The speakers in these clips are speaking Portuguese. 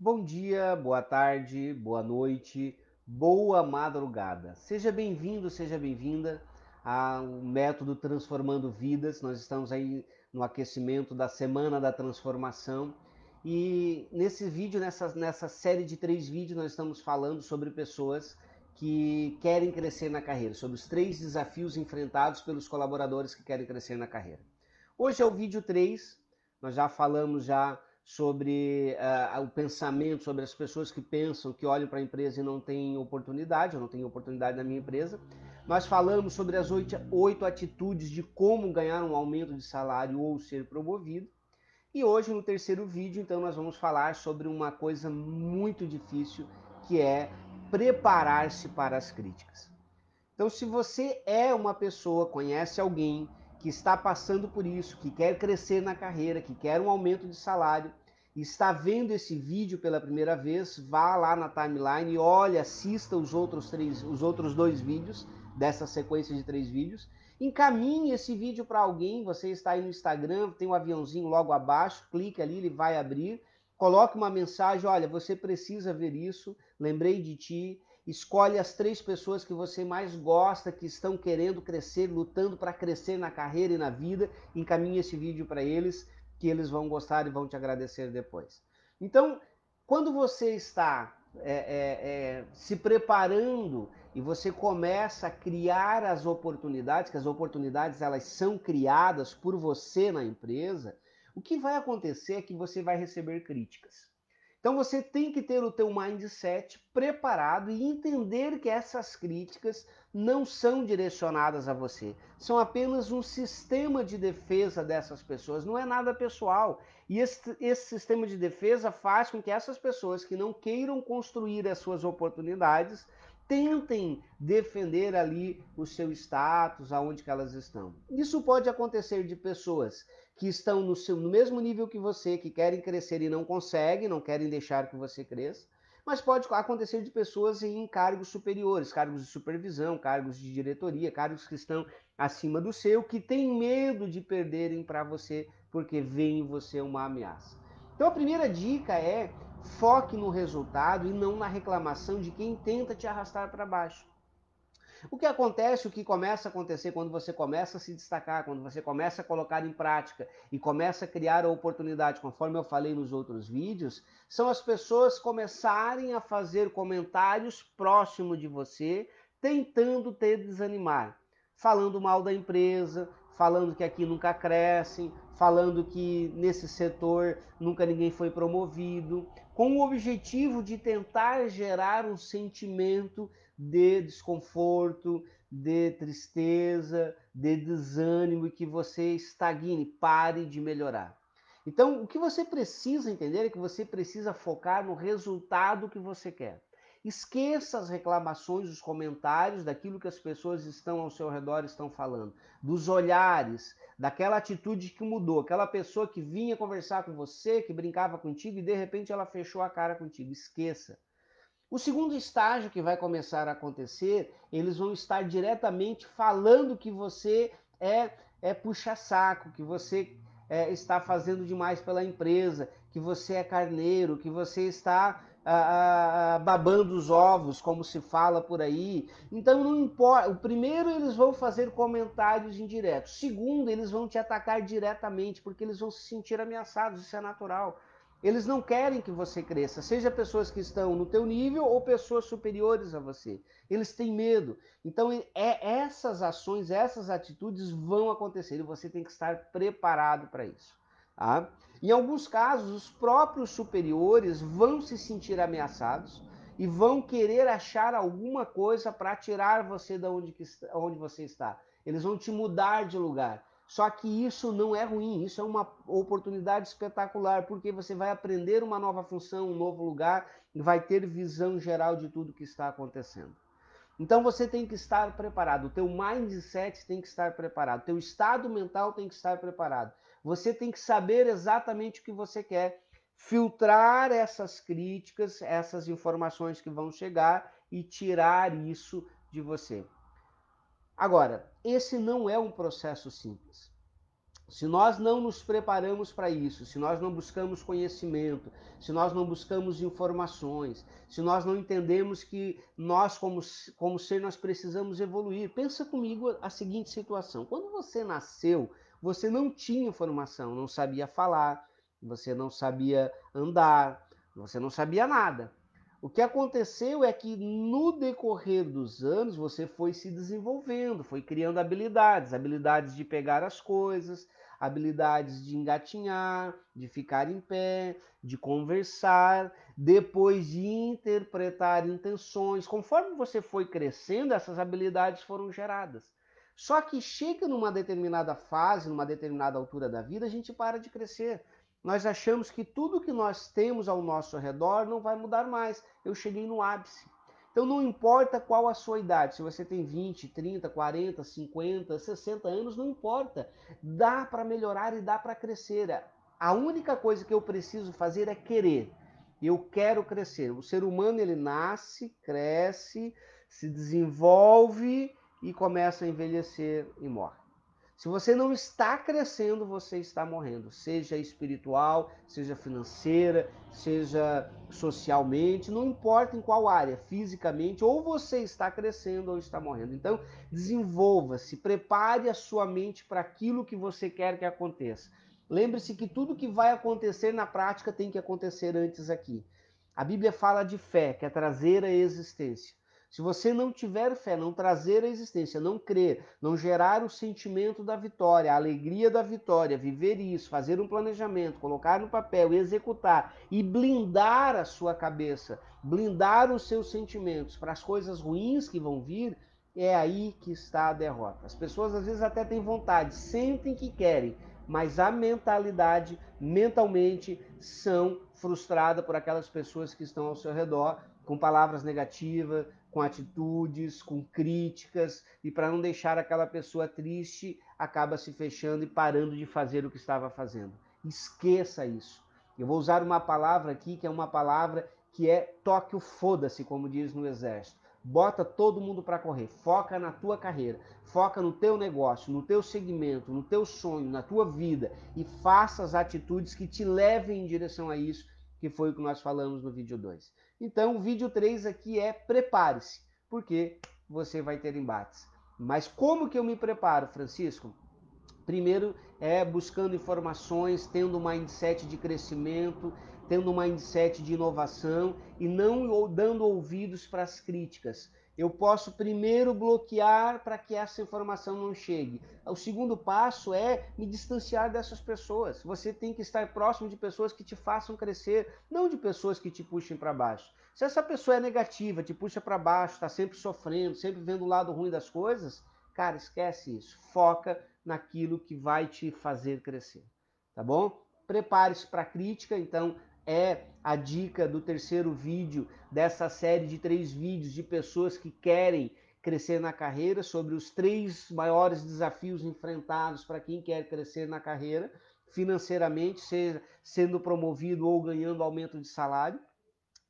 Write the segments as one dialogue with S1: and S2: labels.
S1: Bom dia, boa tarde, boa noite, boa madrugada. Seja bem-vindo, seja bem-vinda ao método Transformando Vidas. Nós estamos aí no aquecimento da Semana da Transformação e nesse vídeo, nessa, nessa série de três vídeos, nós estamos falando sobre pessoas que querem crescer na carreira, sobre os três desafios enfrentados pelos colaboradores que querem crescer na carreira. Hoje é o vídeo 3, nós já falamos já sobre uh, o pensamento, sobre as pessoas que pensam, que olham para a empresa e não têm oportunidade, eu não tenho oportunidade na minha empresa. Nós falamos sobre as oito, oito atitudes de como ganhar um aumento de salário ou ser promovido. E hoje, no terceiro vídeo, então, nós vamos falar sobre uma coisa muito difícil, que é preparar-se para as críticas. Então, se você é uma pessoa, conhece alguém que está passando por isso, que quer crescer na carreira, que quer um aumento de salário, está vendo esse vídeo pela primeira vez, vá lá na timeline e olhe, assista os outros, três, os outros dois vídeos dessa sequência de três vídeos. Encaminhe esse vídeo para alguém, você está aí no Instagram, tem um aviãozinho logo abaixo, clique ali, ele vai abrir. Coloque uma mensagem, olha, você precisa ver isso, lembrei de ti, Escolhe as três pessoas que você mais gosta, que estão querendo crescer, lutando para crescer na carreira e na vida. Encaminhe esse vídeo para eles, que eles vão gostar e vão te agradecer depois. Então, quando você está é, é, é, se preparando e você começa a criar as oportunidades, que as oportunidades elas são criadas por você na empresa, o que vai acontecer é que você vai receber críticas. Então você tem que ter o teu mindset preparado e entender que essas críticas não são direcionadas a você. São apenas um sistema de defesa dessas pessoas, não é nada pessoal. E esse, esse sistema de defesa faz com que essas pessoas que não queiram construir as suas oportunidades tentem defender ali o seu status, aonde que elas estão. Isso pode acontecer de pessoas que estão no, seu, no mesmo nível que você, que querem crescer e não conseguem, não querem deixar que você cresça, mas pode acontecer de pessoas em cargos superiores, cargos de supervisão, cargos de diretoria, cargos que estão acima do seu, que têm medo de perderem para você porque veem em você uma ameaça. Então a primeira dica é foque no resultado e não na reclamação de quem tenta te arrastar para baixo. O que acontece, o que começa a acontecer quando você começa a se destacar, quando você começa a colocar em prática e começa a criar a oportunidade, conforme eu falei nos outros vídeos, são as pessoas começarem a fazer comentários próximo de você, tentando te desanimar, falando mal da empresa, falando que aqui nunca crescem, falando que nesse setor nunca ninguém foi promovido, com o objetivo de tentar gerar um sentimento de desconforto, de tristeza, de desânimo e que você estagne, pare de melhorar. Então, o que você precisa entender é que você precisa focar no resultado que você quer. Esqueça as reclamações, os comentários, daquilo que as pessoas estão ao seu redor estão falando, dos olhares, daquela atitude que mudou, aquela pessoa que vinha conversar com você, que brincava contigo e de repente ela fechou a cara contigo. Esqueça. O segundo estágio que vai começar a acontecer, eles vão estar diretamente falando que você é, é puxa-saco, que você é, está fazendo demais pela empresa, que você é carneiro, que você está ah, ah, babando os ovos, como se fala por aí. Então não importa. O primeiro eles vão fazer comentários indiretos. Segundo, eles vão te atacar diretamente, porque eles vão se sentir ameaçados. Isso é natural. Eles não querem que você cresça, seja pessoas que estão no teu nível ou pessoas superiores a você. Eles têm medo. Então, é, essas ações, essas atitudes vão acontecer e você tem que estar preparado para isso. Tá? Em alguns casos, os próprios superiores vão se sentir ameaçados e vão querer achar alguma coisa para tirar você da onde, que, onde você está. Eles vão te mudar de lugar. Só que isso não é ruim, isso é uma oportunidade espetacular, porque você vai aprender uma nova função, um novo lugar e vai ter visão geral de tudo que está acontecendo. Então você tem que estar preparado, o teu mindset tem que estar preparado, o teu estado mental tem que estar preparado. Você tem que saber exatamente o que você quer, filtrar essas críticas, essas informações que vão chegar e tirar isso de você. Agora, esse não é um processo simples. Se nós não nos preparamos para isso, se nós não buscamos conhecimento, se nós não buscamos informações, se nós não entendemos que nós, como, como ser, nós precisamos evoluir. Pensa comigo a seguinte situação: quando você nasceu, você não tinha informação, não sabia falar, você não sabia andar, você não sabia nada. O que aconteceu é que no decorrer dos anos você foi se desenvolvendo, foi criando habilidades, habilidades de pegar as coisas, habilidades de engatinhar, de ficar em pé, de conversar, depois de interpretar intenções. Conforme você foi crescendo, essas habilidades foram geradas. Só que chega numa determinada fase, numa determinada altura da vida, a gente para de crescer nós achamos que tudo que nós temos ao nosso redor não vai mudar mais. Eu cheguei no ápice. Então não importa qual a sua idade, se você tem 20, 30, 40, 50, 60 anos, não importa. Dá para melhorar e dá para crescer. A única coisa que eu preciso fazer é querer. Eu quero crescer. O ser humano ele nasce, cresce, se desenvolve e começa a envelhecer e morre. Se você não está crescendo, você está morrendo, seja espiritual, seja financeira, seja socialmente, não importa em qual área, fisicamente, ou você está crescendo ou está morrendo. Então, desenvolva-se, prepare a sua mente para aquilo que você quer que aconteça. Lembre-se que tudo que vai acontecer na prática tem que acontecer antes aqui. A Bíblia fala de fé, que é trazer a existência. Se você não tiver fé, não trazer a existência, não crer, não gerar o sentimento da vitória, a alegria da vitória, viver isso, fazer um planejamento, colocar no papel, executar e blindar a sua cabeça, blindar os seus sentimentos para as coisas ruins que vão vir, é aí que está a derrota. As pessoas às vezes até têm vontade, sentem que querem, mas a mentalidade, mentalmente, são frustradas por aquelas pessoas que estão ao seu redor com palavras negativas, com atitudes, com críticas, e para não deixar aquela pessoa triste, acaba se fechando e parando de fazer o que estava fazendo. Esqueça isso. Eu vou usar uma palavra aqui que é uma palavra que é toque o foda-se, como diz no exército. Bota todo mundo para correr, foca na tua carreira, foca no teu negócio, no teu segmento, no teu sonho, na tua vida e faça as atitudes que te levem em direção a isso, que foi o que nós falamos no vídeo 2. Então, o vídeo 3 aqui é prepare-se, porque você vai ter embates. Mas como que eu me preparo, Francisco? Primeiro é buscando informações, tendo um mindset de crescimento, tendo um mindset de inovação e não dando ouvidos para as críticas eu posso primeiro bloquear para que essa informação não chegue. O segundo passo é me distanciar dessas pessoas. Você tem que estar próximo de pessoas que te façam crescer, não de pessoas que te puxem para baixo. Se essa pessoa é negativa, te puxa para baixo, está sempre sofrendo, sempre vendo o lado ruim das coisas, cara, esquece isso. Foca naquilo que vai te fazer crescer. Tá bom? Prepare-se para a crítica, então é a dica do terceiro vídeo dessa série de três vídeos de pessoas que querem crescer na carreira, sobre os três maiores desafios enfrentados para quem quer crescer na carreira, financeiramente, seja sendo promovido ou ganhando aumento de salário.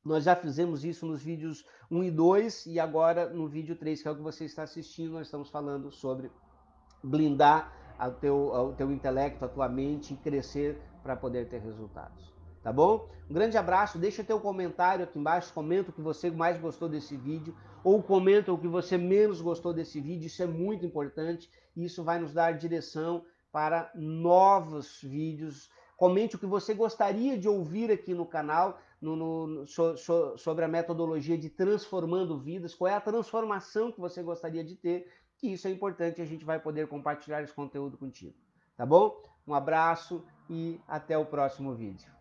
S1: Nós já fizemos isso nos vídeos 1 e 2 e agora no vídeo 3, que é o que você está assistindo, nós estamos falando sobre blindar o teu, teu intelecto, a tua mente e crescer para poder ter resultados tá bom? Um grande abraço, deixa teu comentário aqui embaixo, comenta o que você mais gostou desse vídeo ou comenta o que você menos gostou desse vídeo, isso é muito importante isso vai nos dar direção para novos vídeos. Comente o que você gostaria de ouvir aqui no canal no, no, so, so, sobre a metodologia de transformando vidas, qual é a transformação que você gostaria de ter, que isso é importante e a gente vai poder compartilhar esse conteúdo contigo, tá bom? Um abraço e até o próximo vídeo.